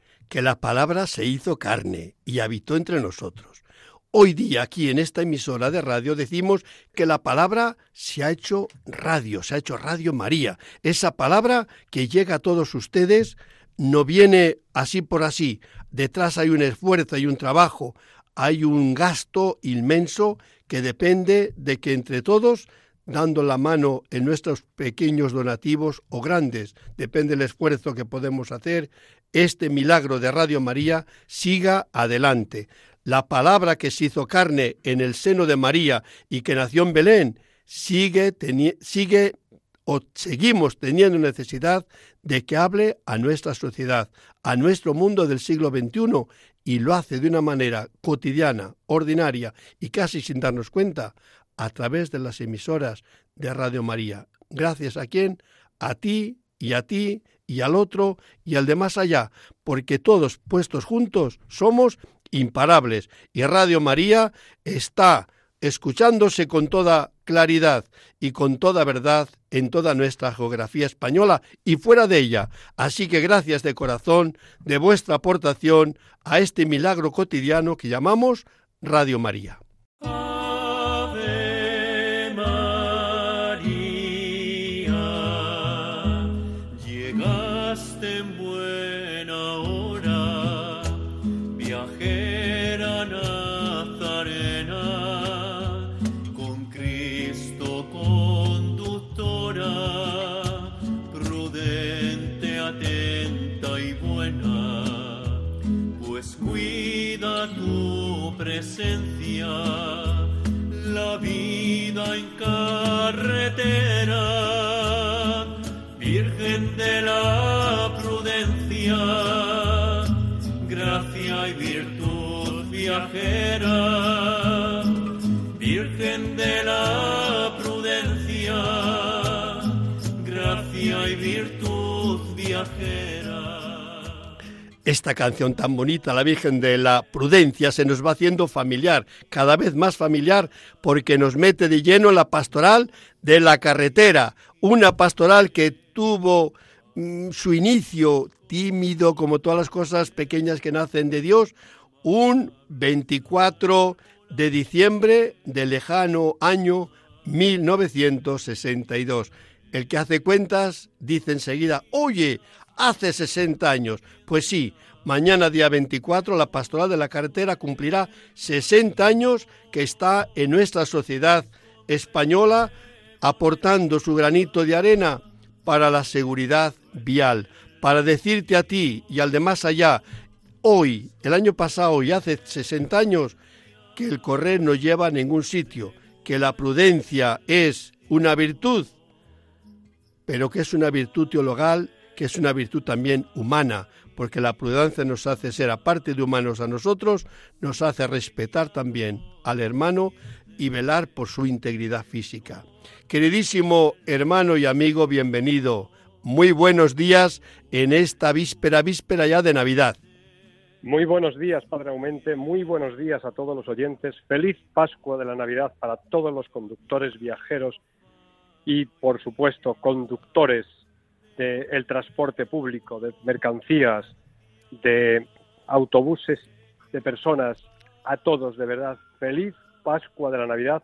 que la palabra se hizo carne y habitó entre nosotros. Hoy día aquí en esta emisora de radio decimos que la palabra se ha hecho radio, se ha hecho Radio María. Esa palabra que llega a todos ustedes no viene así por así. Detrás hay un esfuerzo, y un trabajo, hay un gasto inmenso que depende de que entre todos, dando la mano en nuestros pequeños donativos o grandes, depende del esfuerzo que podemos hacer, este milagro de Radio María siga adelante la palabra que se hizo carne en el seno de María y que nació en Belén, sigue, sigue o seguimos teniendo necesidad de que hable a nuestra sociedad, a nuestro mundo del siglo XXI, y lo hace de una manera cotidiana, ordinaria y casi sin darnos cuenta, a través de las emisoras de Radio María. Gracias a quién? A ti y a ti y al otro y al de más allá, porque todos puestos juntos somos imparables. Y Radio María está escuchándose con toda claridad y con toda verdad en toda nuestra geografía española y fuera de ella. Así que gracias de corazón de vuestra aportación a este milagro cotidiano que llamamos Radio María. Virtud viajera, Virgen de la prudencia, gracia y virtud viajera. Esta canción tan bonita, la Virgen de la Prudencia, se nos va haciendo familiar, cada vez más familiar, porque nos mete de lleno en la pastoral de la carretera, una pastoral que tuvo mm, su inicio tímido, como todas las cosas pequeñas que nacen de Dios, un 24 de diciembre del lejano año 1962. El que hace cuentas dice enseguida, oye, hace 60 años. Pues sí, mañana día 24 la Pastoral de la Carretera cumplirá 60 años que está en nuestra sociedad española aportando su granito de arena para la seguridad vial, para decirte a ti y al de más allá, hoy, el año pasado y hace 60 años, que el correr no lleva a ningún sitio, que la prudencia es una virtud, pero que es una virtud teologal que es una virtud también humana, porque la prudencia nos hace ser, aparte de humanos a nosotros, nos hace respetar también al hermano y velar por su integridad física. Queridísimo hermano y amigo, bienvenido. Muy buenos días en esta víspera, víspera ya de Navidad. Muy buenos días, Padre Aumente, muy buenos días a todos los oyentes. Feliz Pascua de la Navidad para todos los conductores, viajeros y, por supuesto, conductores del transporte público, de mercancías, de autobuses, de personas, a todos, de verdad, feliz Pascua de la Navidad.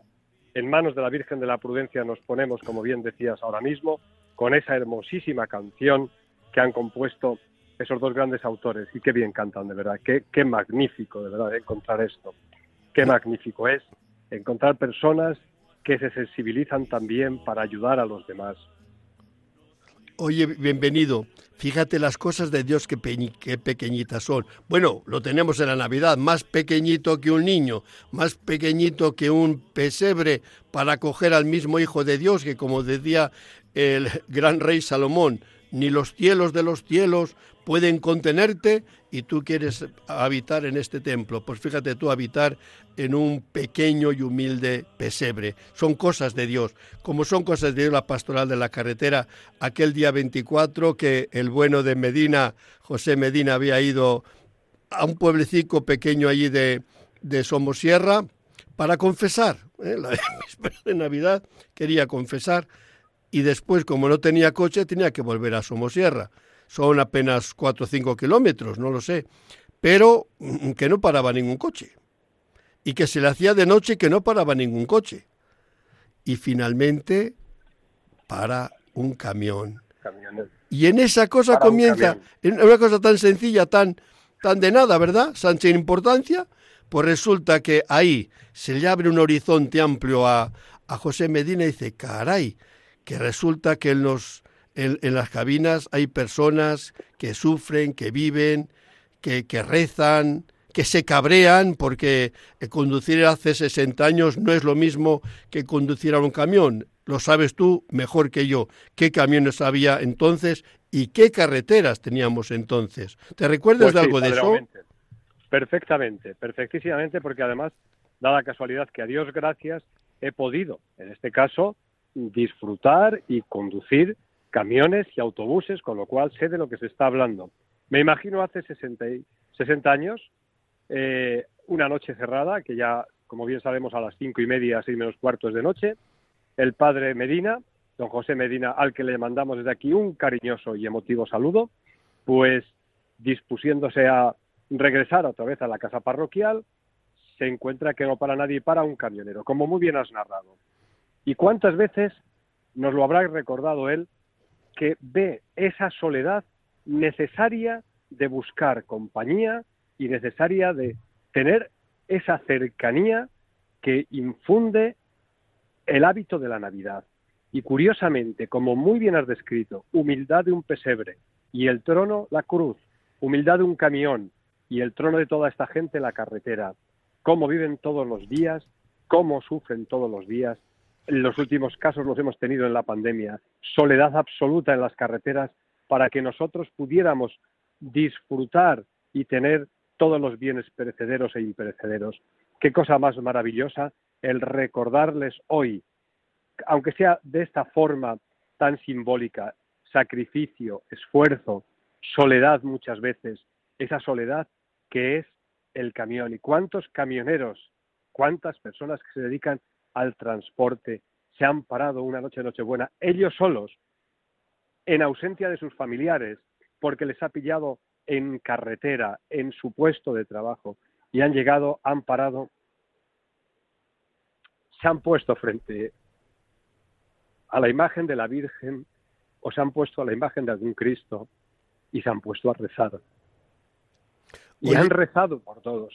En manos de la Virgen de la Prudencia nos ponemos, como bien decías ahora mismo, con esa hermosísima canción que han compuesto esos dos grandes autores. Y qué bien cantan, de verdad. Qué, qué magnífico, de verdad, encontrar esto. Qué magnífico es encontrar personas que se sensibilizan también para ayudar a los demás. Oye, bienvenido. Fíjate las cosas de Dios que, pequeñitas son. Bueno, lo tenemos en la Navidad, más pequeñito que un niño, más pequeñito que un pesebre para acoger al mismo Hijo de Dios, que como decía el gran rey Salomón, ni los cielos de los cielos pueden contenerte y tú quieres habitar en este templo. Pues fíjate tú habitar en un pequeño y humilde pesebre. Son cosas de Dios, como son cosas de Dios la pastoral de la carretera, aquel día 24 que el bueno de Medina, José Medina, había ido a un pueblecito pequeño allí de, de Somosierra para confesar. ¿eh? La de Navidad quería confesar y después, como no tenía coche, tenía que volver a Somosierra son apenas 4 o 5 kilómetros, no lo sé, pero mm, que no paraba ningún coche. Y que se le hacía de noche que no paraba ningún coche. Y finalmente para un camión. Y en esa cosa comienza, en una cosa tan sencilla, tan, tan de nada, ¿verdad? Sin importancia, pues resulta que ahí se le abre un horizonte amplio a, a José Medina y dice, caray, que resulta que él nos, en, las cabinas hay personas que sufren, que viven, que, rezan, que se cabrean porque conducir hace 60 años no es lo mismo que conducir a un camión. Lo sabes tú mejor que yo. ¿Qué camiones había entonces y qué carreteras teníamos entonces? ¿Te recuerdas pues de algo de eso? Perfectamente, perfectísimamente, porque además da la casualidad que a Dios gracias he podido, en este caso, disfrutar y conducir camiones y autobuses, con lo cual sé de lo que se está hablando. Me imagino hace 60, 60 años, eh, una noche cerrada, que ya, como bien sabemos, a las cinco y media, seis menos cuartos de noche, el padre Medina, don José Medina, al que le mandamos desde aquí un cariñoso y emotivo saludo, pues dispusiéndose a regresar otra vez a la casa parroquial, se encuentra que no para nadie para un camionero, como muy bien has narrado. ¿Y cuántas veces nos lo habrá recordado él que ve esa soledad necesaria de buscar compañía y necesaria de tener esa cercanía que infunde el hábito de la Navidad. Y curiosamente, como muy bien has descrito, humildad de un pesebre y el trono la cruz, humildad de un camión y el trono de toda esta gente la carretera, cómo viven todos los días, cómo sufren todos los días. Los últimos casos los hemos tenido en la pandemia. Soledad absoluta en las carreteras para que nosotros pudiéramos disfrutar y tener todos los bienes perecederos e imperecederos. Qué cosa más maravillosa el recordarles hoy, aunque sea de esta forma tan simbólica, sacrificio, esfuerzo, soledad muchas veces, esa soledad que es el camión. ¿Y cuántos camioneros, cuántas personas que se dedican al transporte se han parado una noche de Nochebuena, ellos solos, en ausencia de sus familiares, porque les ha pillado en carretera, en su puesto de trabajo, y han llegado, han parado, se han puesto frente a la imagen de la Virgen o se han puesto a la imagen de algún Cristo y se han puesto a rezar. Y han rezado por todos.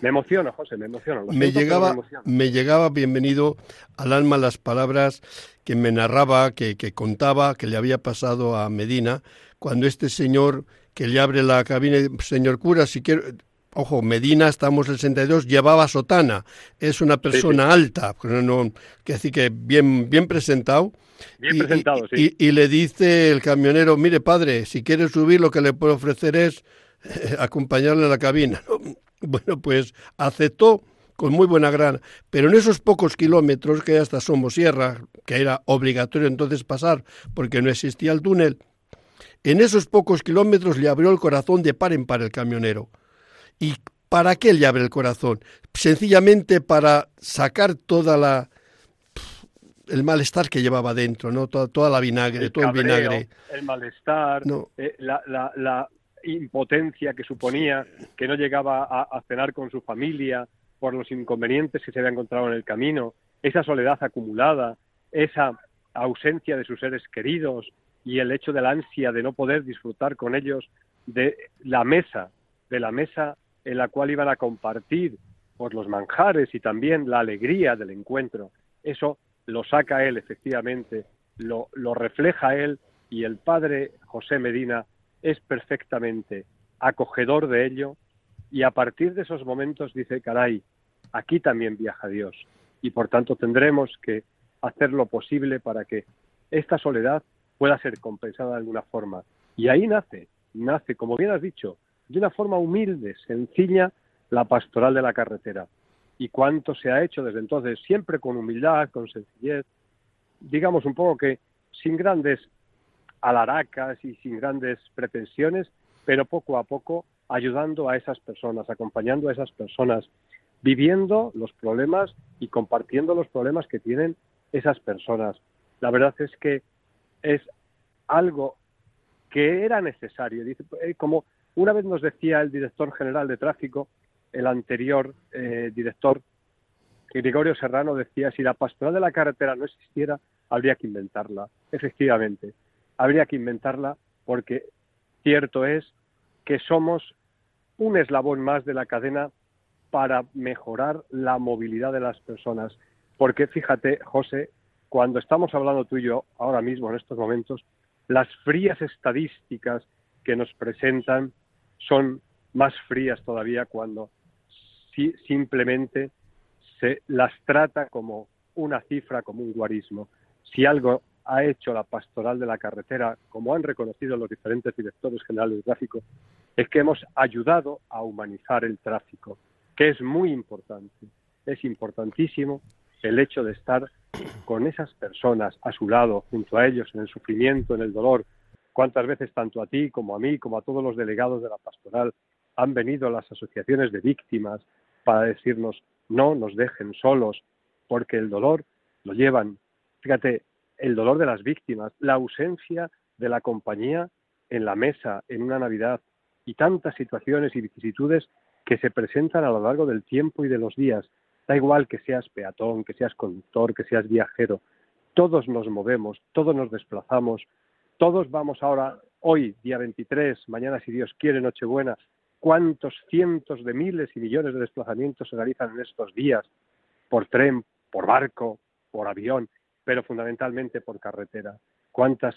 Me emociono, José, me emociono. Me llegaba, me, llegaba, bienvenido al alma las palabras que me narraba, que, que, contaba, que le había pasado a Medina, cuando este señor que le abre la cabina, señor cura, si quiero, ojo, Medina, estamos en el 62, llevaba sotana, es una persona alta, no, que decir que bien, bien presentado. Bien y, presentado, sí. Y, le dice el camionero, mire padre, si quiere subir lo que le puedo ofrecer es eh, acompañarle a la cabina. Bueno, pues aceptó con muy buena grana, pero en esos pocos kilómetros que hasta Somosierra, que era obligatorio entonces pasar porque no existía el túnel, en esos pocos kilómetros le abrió el corazón de par en par el camionero. ¿Y para qué le abre el corazón? Sencillamente para sacar toda la el malestar que llevaba dentro, ¿no? Toda, toda la vinagre, todo el vinagre. El malestar, eh, la, la, la, impotencia que suponía que no llegaba a, a, cenar con su familia por los inconvenientes que se había encontrado en el camino, esa soledad acumulada, esa ausencia de sus seres queridos y el hecho de la ansia de no poder disfrutar con ellos de la mesa, de la mesa en la cual iban a compartir por los manjares y también la alegría del encuentro. Eso lo saca él efectivamente, lo, lo refleja él y el padre José Medina es perfectamente acogedor de ello y a partir de esos momentos dice, caray, aquí también viaja Dios y por tanto tendremos que hacer lo posible para que esta soledad pueda ser compensada de alguna forma. Y ahí nace, nace, como bien has dicho, de una forma humilde, sencilla, la pastoral de la carretera. Y cuánto se ha hecho desde entonces, siempre con humildad, con sencillez, digamos un poco que sin grandes alaracas y sin grandes pretensiones, pero poco a poco ayudando a esas personas, acompañando a esas personas, viviendo los problemas y compartiendo los problemas que tienen esas personas. La verdad es que es algo que era necesario. Eh, como una vez nos decía el director general de tráfico, el anterior eh, director, Gregorio Serrano decía, si la pastoral de la carretera no existiera, habría que inventarla. Efectivamente, habría que inventarla porque cierto es que somos un eslabón más de la cadena para mejorar la movilidad de las personas. Porque fíjate, José, cuando estamos hablando tú y yo ahora mismo, en estos momentos, las frías estadísticas que nos presentan son más frías todavía cuando si, simplemente se las trata como una cifra, como un guarismo. Si algo ha hecho la pastoral de la carretera, como han reconocido los diferentes directores generales de tráfico, es que hemos ayudado a humanizar el tráfico, que es muy importante. Es importantísimo el hecho de estar con esas personas a su lado, junto a ellos, en el sufrimiento, en el dolor, cuántas veces tanto a ti como a mí, como a todos los delegados de la pastoral, han venido las asociaciones de víctimas para decirnos no nos dejen solos, porque el dolor lo llevan. Fíjate, el dolor de las víctimas, la ausencia de la compañía en la mesa en una Navidad y tantas situaciones y vicisitudes que se presentan a lo largo del tiempo y de los días. Da igual que seas peatón, que seas conductor, que seas viajero. Todos nos movemos, todos nos desplazamos, todos vamos ahora, hoy, día 23, mañana, si Dios quiere, Nochebuena, cuántos cientos de miles y millones de desplazamientos se realizan en estos días, por tren, por barco, por avión, pero fundamentalmente por carretera. Cuántas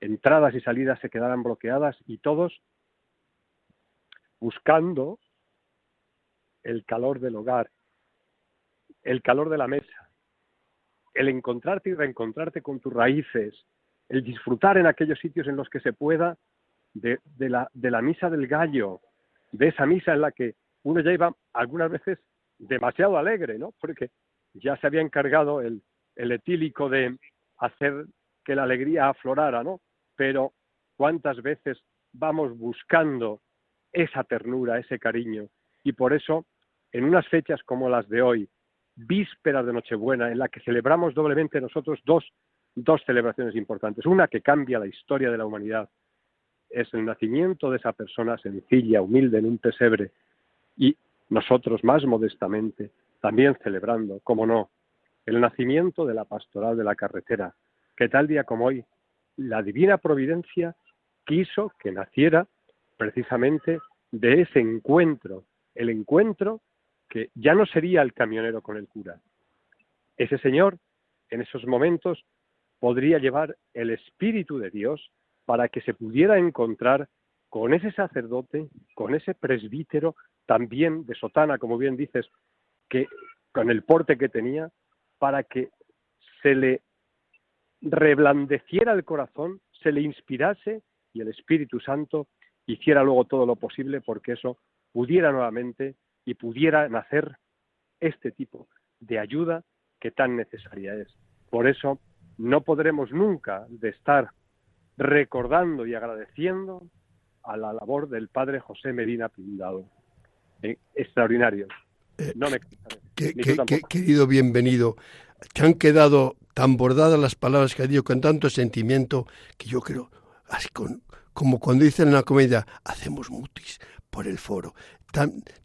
entradas y salidas se quedarán bloqueadas y todos buscando el calor del hogar, el calor de la mesa, el encontrarte y reencontrarte con tus raíces, el disfrutar en aquellos sitios en los que se pueda de, la, de la misa del gallo, de esa misa en la que uno ya iba algunas veces demasiado alegre, ¿no? Porque ya se había encargado el, el etílico de hacer que la alegría aflorara, ¿no? Pero cuántas veces vamos buscando esa ternura, ese cariño. Y por eso, en unas fechas como las de hoy, vísperas de Nochebuena, en la que celebramos doblemente nosotros dos, dos celebraciones importantes. Una que cambia la historia de la humanidad, es el nacimiento de esa persona sencilla, humilde en un pesebre, y nosotros más modestamente, también celebrando, como no, el nacimiento de la pastoral de la carretera, que tal día como hoy, la divina providencia quiso que naciera precisamente de ese encuentro, el encuentro que ya no sería el camionero con el cura. Ese señor, en esos momentos, podría llevar el Espíritu de Dios para que se pudiera encontrar con ese sacerdote, con ese presbítero, también de sotana, como bien dices, que con el porte que tenía, para que se le reblandeciera el corazón, se le inspirase y el Espíritu Santo hiciera luego todo lo posible porque eso pudiera nuevamente y pudiera nacer este tipo de ayuda que tan necesaria es. Por eso no podremos nunca de estar recordando y agradeciendo a la labor del padre José Medina Pindado. Eh, extraordinario. Eh, no me querido bienvenido, te han quedado tan bordadas las palabras que ha dicho con tanto sentimiento que yo creo, así con, como cuando dicen en la comedia, hacemos mutis por el foro.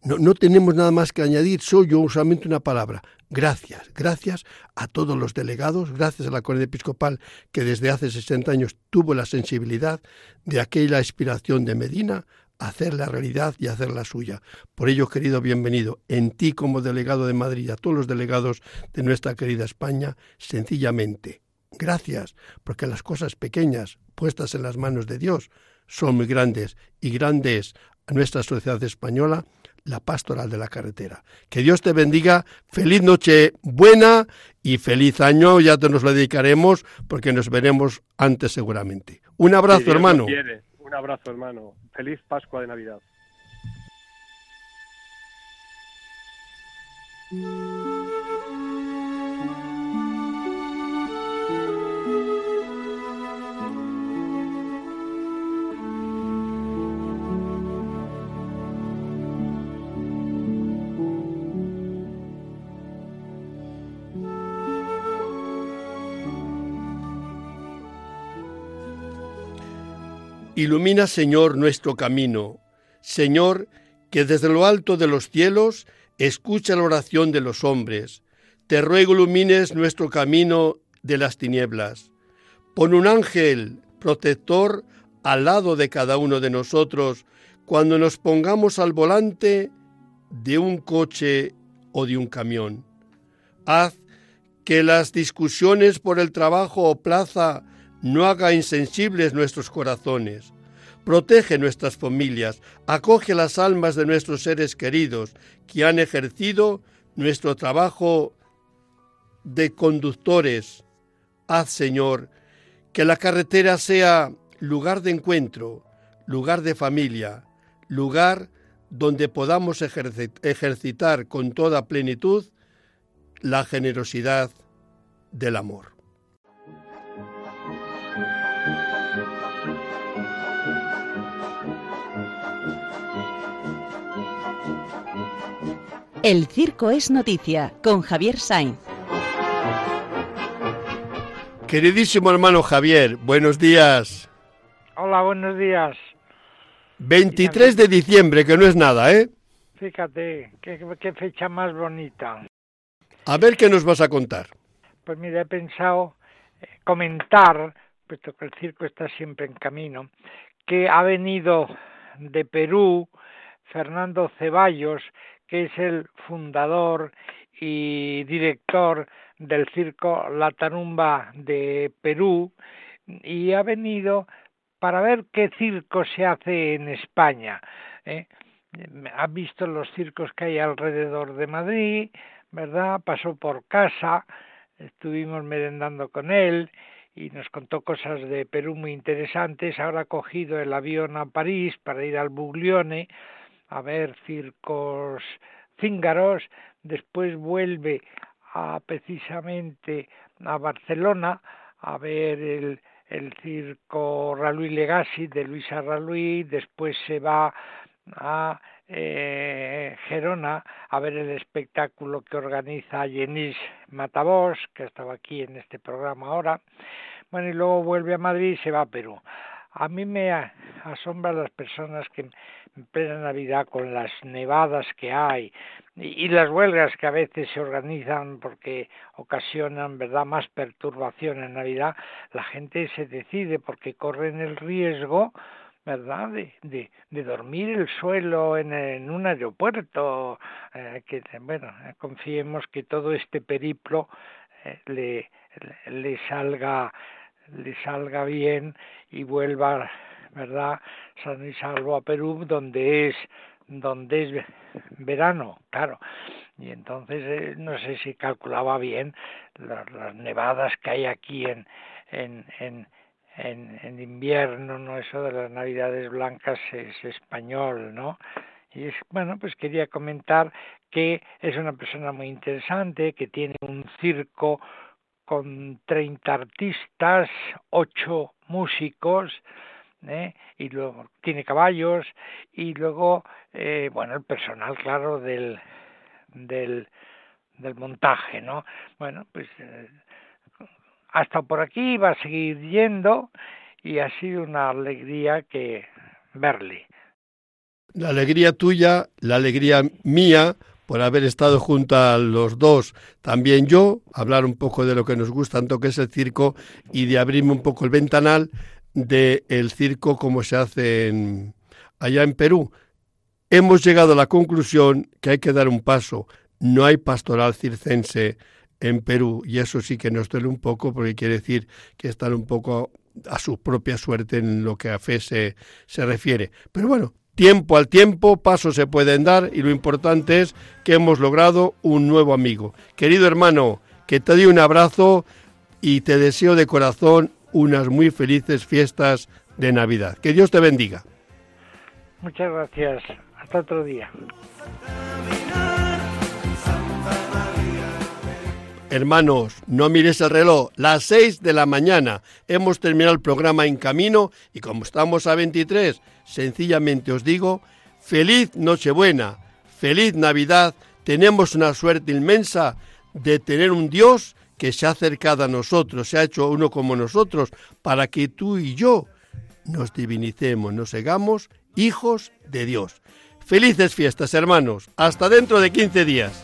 no, no, tenemos nada más que añadir, soy yo solamente una palabra. Gracias, gracias a todos los delegados, gracias a la Corte Episcopal que desde hace 60 años tuvo la sensibilidad de aquella inspiración de Medina hacer la realidad y hacer la suya. Por ello, querido, bienvenido en ti como delegado de Madrid, a todos los delegados de nuestra querida España, sencillamente. Gracias, porque las cosas pequeñas puestas en las manos de Dios son muy grandes y grandes a nuestra sociedad española la pastoral de la carretera. Que Dios te bendiga, feliz noche buena y feliz año, ya te nos lo dedicaremos porque nos veremos antes seguramente. Un abrazo, hermano. Un abrazo, hermano. Feliz Pascua de Navidad. Ilumina, Señor, nuestro camino. Señor, que desde lo alto de los cielos escucha la oración de los hombres. Te ruego ilumines nuestro camino de las tinieblas. Pon un ángel protector al lado de cada uno de nosotros cuando nos pongamos al volante de un coche o de un camión. Haz que las discusiones por el trabajo o plaza no haga insensibles nuestros corazones. Protege nuestras familias, acoge las almas de nuestros seres queridos que han ejercido nuestro trabajo de conductores. Haz, Señor, que la carretera sea lugar de encuentro, lugar de familia, lugar donde podamos ejercitar con toda plenitud la generosidad del amor. El Circo es Noticia con Javier Sainz. Queridísimo hermano Javier, buenos días. Hola, buenos días. 23 de diciembre, que no es nada, ¿eh? Fíjate, qué, fecha más bonita. A ver qué nos vas a contar. Pues mira, he pensado eh, comentar, puesto que el circo está siempre en camino, que ha venido de Perú Fernando Ceballos, que es el fundador y director del circo La Tarumba de Perú y ha venido para ver qué circo se hace en España. ¿eh? ha visto los circos que hay alrededor de Madrid, ¿verdad? Pasó por casa, estuvimos merendando con él y nos contó cosas de Perú muy interesantes. Ahora ha cogido el avión a París para ir al Buglione a ver circos cíngaros, después vuelve a precisamente a Barcelona a ver el, el circo Raluí Legacy de Luisa Raluí, después se va a eh, Gerona a ver el espectáculo que organiza Jenis Matavos, que estaba aquí en este programa ahora. Bueno, y luego vuelve a Madrid y se va a Perú. A mí me asombra las personas que en plena Navidad con las nevadas que hay y, las huelgas que a veces se organizan porque ocasionan verdad más perturbación en Navidad, la gente se decide porque corren el riesgo ¿verdad? De, de, dormir el suelo en, en un aeropuerto, eh, que bueno, confiemos que todo este periplo eh, le, le salga le salga bien y vuelva, ¿verdad? San y salvo a Perú, donde es donde es verano, claro. Y entonces eh, no sé si calculaba bien las, las, nevadas que hay aquí en, en, en, en, en invierno, ¿no? Eso de las navidades blancas es español, ¿no? Y es, bueno, pues quería comentar que es una persona muy interesante, que tiene un circo con 30 artistas, 8 músicos, ¿eh? y luego tiene caballos, y luego, eh, bueno, el personal, claro, del, del, montaje, ¿no? Bueno, pues eh, hasta por aquí va a seguir yendo y ha sido una alegría que verle. La alegría tuya, la alegría mía, por haber estado junto a los dos, también yo, hablar un poco de lo que nos gusta tanto que es el circo y de abrirme un poco el ventanal del el circo como se hace en, allá en Perú. Hemos llegado a la conclusión que hay que dar un paso. No hay pastoral circense en Perú y eso sí que nos duele un poco porque quiere decir que están un poco a su propia suerte en lo que a fe se, se refiere. Pero bueno, Tiempo al tiempo, pasos se pueden dar y lo importante es que hemos logrado un nuevo amigo. Querido hermano, que te doy un abrazo y te deseo de corazón unas muy felices fiestas de Navidad. Que Dios te bendiga. Muchas gracias. Hasta otro día. Hermanos, no mires el reloj, las seis de la mañana. Hemos terminado el programa en camino y como estamos a 23, sencillamente os digo, feliz Nochebuena, feliz Navidad. Tenemos una suerte inmensa de tener un Dios que se ha acercado a nosotros, se ha hecho uno como nosotros, para que tú y yo nos divinicemos, nos hagamos hijos de Dios. Felices fiestas, hermanos. Hasta dentro de 15 días.